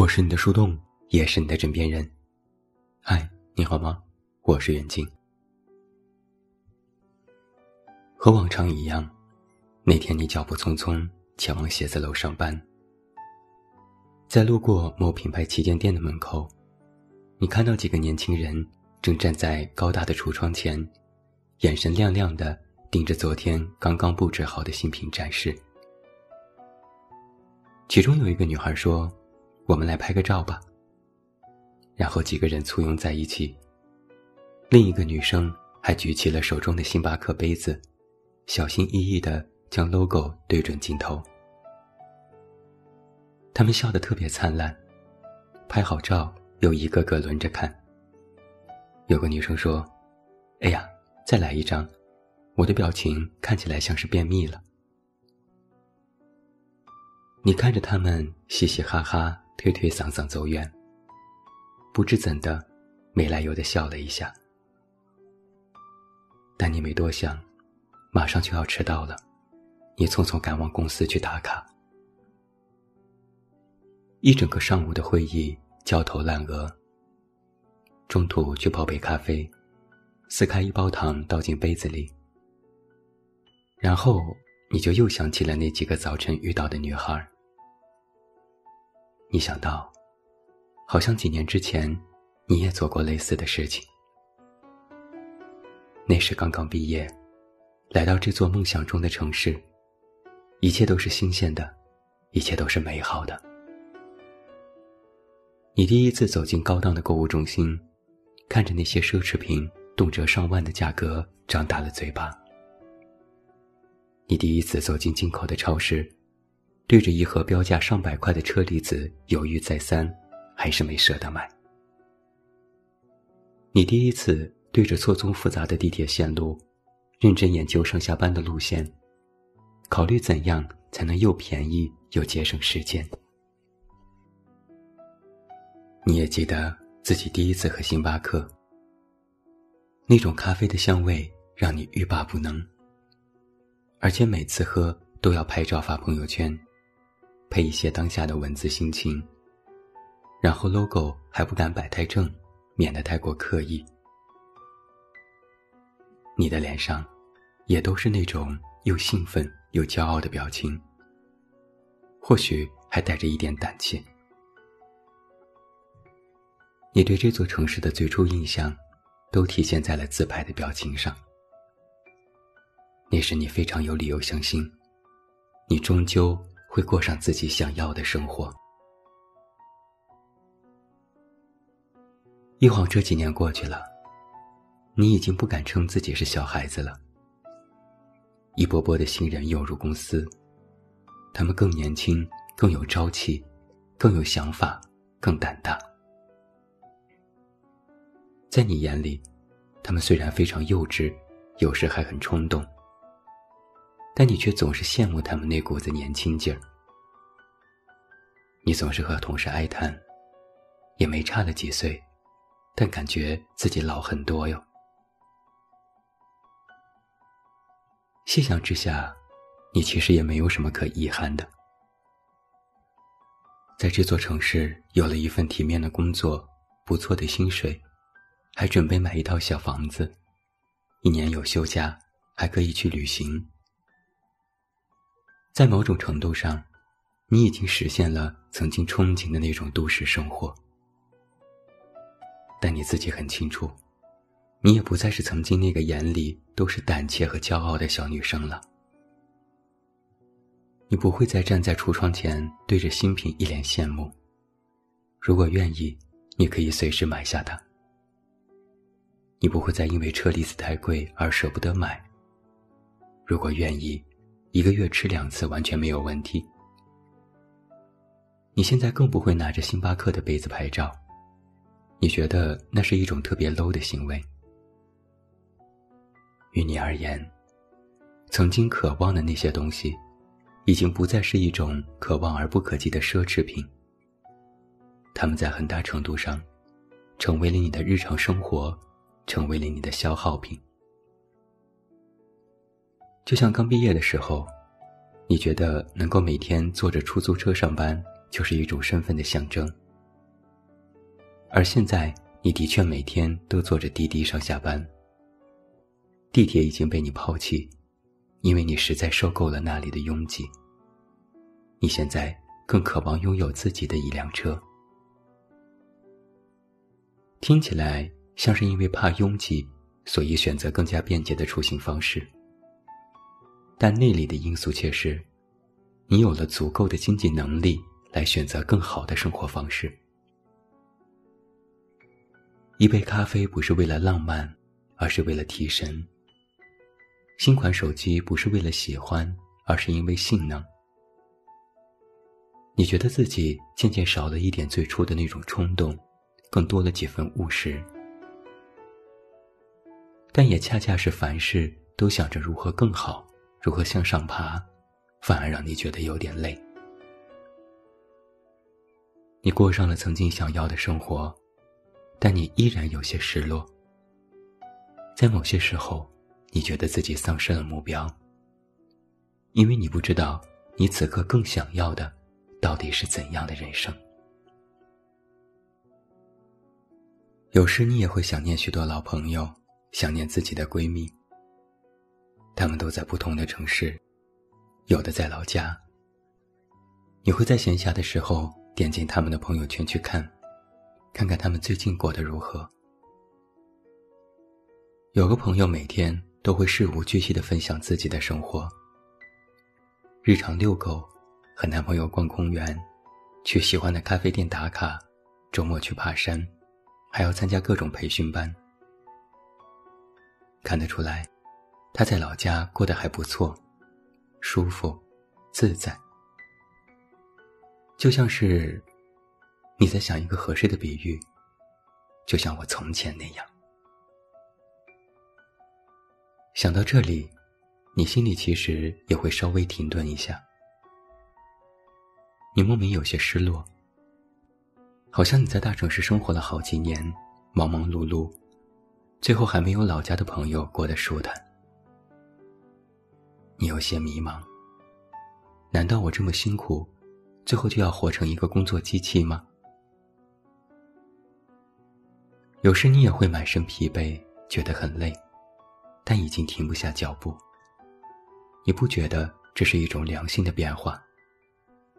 我是你的树洞，也是你的枕边人。嗨，你好吗？我是袁静。和往常一样，那天你脚步匆匆前往写字楼上班，在路过某品牌旗舰店的门口，你看到几个年轻人正站在高大的橱窗前，眼神亮亮的盯着昨天刚刚布置好的新品展示。其中有一个女孩说。我们来拍个照吧。然后几个人簇拥在一起。另一个女生还举起了手中的星巴克杯子，小心翼翼地将 logo 对准镜头。他们笑得特别灿烂，拍好照又一个个轮着看。有个女生说：“哎呀，再来一张，我的表情看起来像是便秘了。”你看着他们嘻嘻哈哈。推推搡搡走远，不知怎的，没来由的笑了一下。但你没多想，马上就要迟到了，你匆匆赶往公司去打卡。一整个上午的会议焦头烂额。中途去泡杯咖啡，撕开一包糖倒进杯子里，然后你就又想起了那几个早晨遇到的女孩。你想到，好像几年之前，你也做过类似的事情。那时刚刚毕业，来到这座梦想中的城市，一切都是新鲜的，一切都是美好的。你第一次走进高档的购物中心，看着那些奢侈品动辄上万的价格，张大了嘴巴。你第一次走进进口的超市。对着一盒标价上百块的车厘子犹豫再三，还是没舍得买。你第一次对着错综复杂的地铁线路，认真研究上下班的路线，考虑怎样才能又便宜又节省时间。你也记得自己第一次喝星巴克，那种咖啡的香味让你欲罢不能，而且每次喝都要拍照发朋友圈。配一些当下的文字心情，然后 logo 还不敢摆太正，免得太过刻意。你的脸上，也都是那种又兴奋又骄傲的表情，或许还带着一点胆怯。你对这座城市的最初印象，都体现在了自拍的表情上。那时你非常有理由相信，你终究。会过上自己想要的生活。一晃这几年过去了，你已经不敢称自己是小孩子了。一波波的新人涌入公司，他们更年轻，更有朝气，更有想法，更胆大。在你眼里，他们虽然非常幼稚，有时还很冲动。但你却总是羡慕他们那股子年轻劲儿。你总是和同事哀叹，也没差了几岁，但感觉自己老很多哟。细想之下，你其实也没有什么可遗憾的。在这座城市有了一份体面的工作，不错的薪水，还准备买一套小房子，一年有休假，还可以去旅行。在某种程度上，你已经实现了曾经憧憬的那种都市生活。但你自己很清楚，你也不再是曾经那个眼里都是胆怯和骄傲的小女生了。你不会再站在橱窗前对着新品一脸羡慕。如果愿意，你可以随时买下它。你不会再因为车厘子太贵而舍不得买。如果愿意。一个月吃两次完全没有问题。你现在更不会拿着星巴克的杯子拍照，你觉得那是一种特别 low 的行为。于你而言，曾经渴望的那些东西，已经不再是一种可望而不可及的奢侈品。他们在很大程度上，成为了你的日常生活，成为了你的消耗品。就像刚毕业的时候，你觉得能够每天坐着出租车上班就是一种身份的象征，而现在，你的确每天都坐着滴滴上下班。地铁已经被你抛弃，因为你实在受够了那里的拥挤。你现在更渴望拥有自己的一辆车。听起来像是因为怕拥挤，所以选择更加便捷的出行方式。但内里的因素却是，你有了足够的经济能力来选择更好的生活方式。一杯咖啡不是为了浪漫，而是为了提神。新款手机不是为了喜欢，而是因为性能。你觉得自己渐渐少了一点最初的那种冲动，更多了几分务实。但也恰恰是凡事都想着如何更好，如何向上爬，反而让你觉得有点累。你过上了曾经想要的生活。但你依然有些失落，在某些时候，你觉得自己丧失了目标，因为你不知道你此刻更想要的到底是怎样的人生。有时你也会想念许多老朋友，想念自己的闺蜜。他们都在不同的城市，有的在老家。你会在闲暇的时候点进他们的朋友圈去看。看看他们最近过得如何。有个朋友每天都会事无巨细的分享自己的生活。日常遛狗，和男朋友逛公园，去喜欢的咖啡店打卡，周末去爬山，还要参加各种培训班。看得出来，他在老家过得还不错，舒服，自在，就像是。你在想一个合适的比喻，就像我从前那样。想到这里，你心里其实也会稍微停顿一下。你莫名有些失落，好像你在大城市生活了好几年，忙忙碌碌，最后还没有老家的朋友过得舒坦。你有些迷茫，难道我这么辛苦，最后就要活成一个工作机器吗？有时你也会满身疲惫，觉得很累，但已经停不下脚步。你不觉得这是一种良性的变化，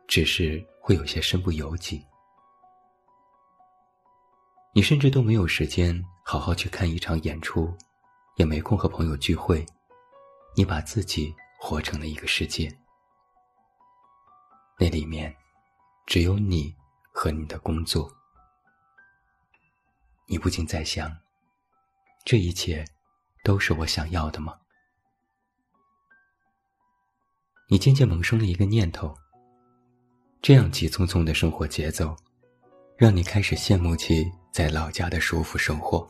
只是会有些身不由己。你甚至都没有时间好好去看一场演出，也没空和朋友聚会，你把自己活成了一个世界，那里面只有你和你的工作。你不禁在想：这一切都是我想要的吗？你渐渐萌生了一个念头：这样急匆匆的生活节奏，让你开始羡慕起在老家的舒服生活。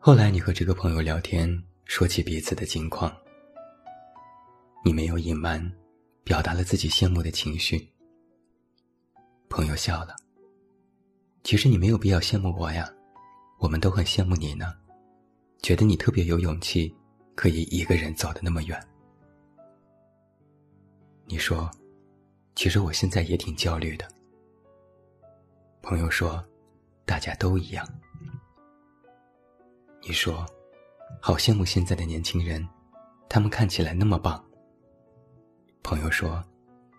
后来，你和这个朋友聊天，说起彼此的近况，你没有隐瞒，表达了自己羡慕的情绪。朋友笑了。其实你没有必要羡慕我呀，我们都很羡慕你呢，觉得你特别有勇气，可以一个人走得那么远。你说，其实我现在也挺焦虑的。朋友说，大家都一样。你说，好羡慕现在的年轻人，他们看起来那么棒。朋友说，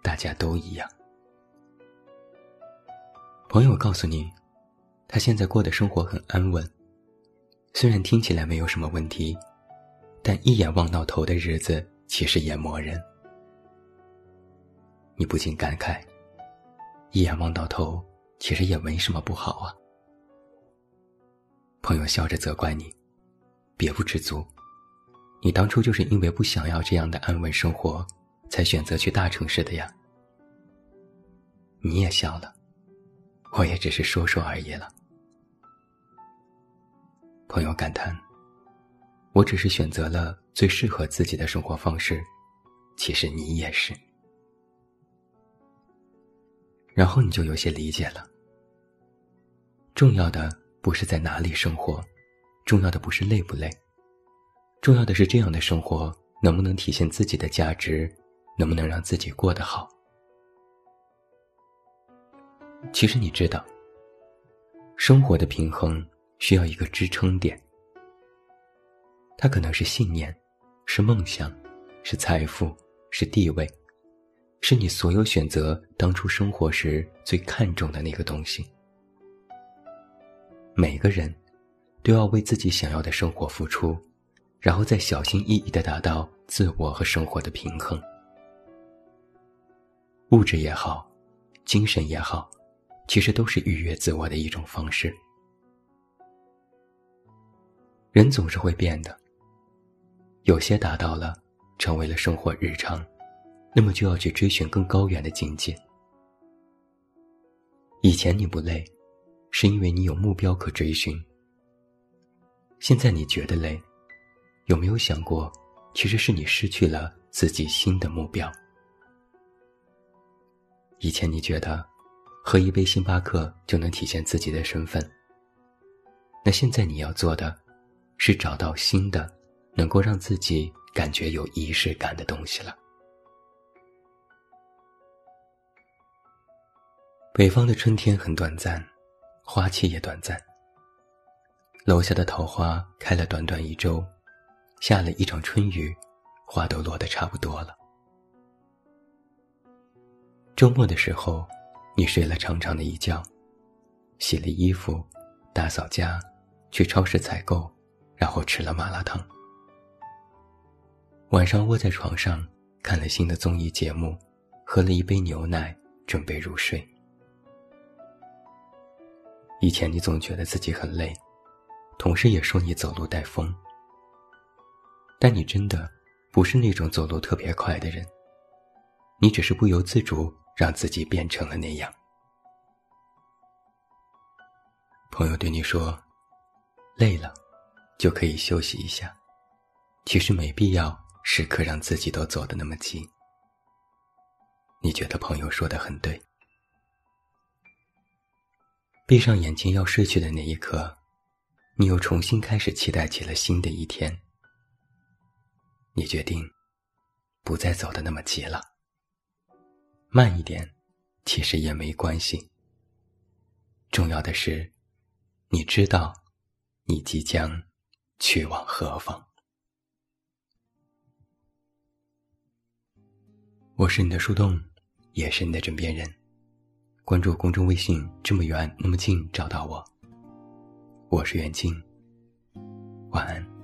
大家都一样。朋友告诉你。他现在过的生活很安稳，虽然听起来没有什么问题，但一眼望到头的日子其实也磨人。你不禁感慨：一眼望到头，其实也没什么不好啊。朋友笑着责怪你：别不知足，你当初就是因为不想要这样的安稳生活，才选择去大城市的呀。你也笑了，我也只是说说而已了。朋友感叹：“我只是选择了最适合自己的生活方式，其实你也是。”然后你就有些理解了。重要的不是在哪里生活，重要的不是累不累，重要的是这样的生活能不能体现自己的价值，能不能让自己过得好。其实你知道，生活的平衡需要一个支撑点，它可能是信念，是梦想，是财富，是地位，是你所有选择当初生活时最看重的那个东西。每个人，都要为自己想要的生活付出，然后再小心翼翼的达到自我和生活的平衡。物质也好，精神也好，其实都是愉悦自我的一种方式。人总是会变的，有些达到了，成为了生活日常，那么就要去追寻更高远的境界。以前你不累。是因为你有目标可追寻。现在你觉得累，有没有想过，其实是你失去了自己新的目标？以前你觉得，喝一杯星巴克就能体现自己的身份。那现在你要做的，是找到新的，能够让自己感觉有仪式感的东西了。北方的春天很短暂。花期也短暂。楼下的桃花开了短短一周，下了一场春雨，花都落得差不多了。周末的时候，你睡了长长的一觉，洗了衣服，打扫家，去超市采购，然后吃了麻辣烫。晚上窝在床上看了新的综艺节目，喝了一杯牛奶，准备入睡。以前你总觉得自己很累，同事也说你走路带风。但你真的不是那种走路特别快的人，你只是不由自主让自己变成了那样。朋友对你说：“累了，就可以休息一下。”其实没必要时刻让自己都走得那么急。你觉得朋友说的很对。闭上眼睛要睡去的那一刻，你又重新开始期待起了新的一天。你决定不再走的那么急了，慢一点，其实也没关系。重要的是，你知道你即将去往何方。我是你的树洞，也是你的枕边人。关注公众微信，这么远那么近，找到我。我是袁静，晚安。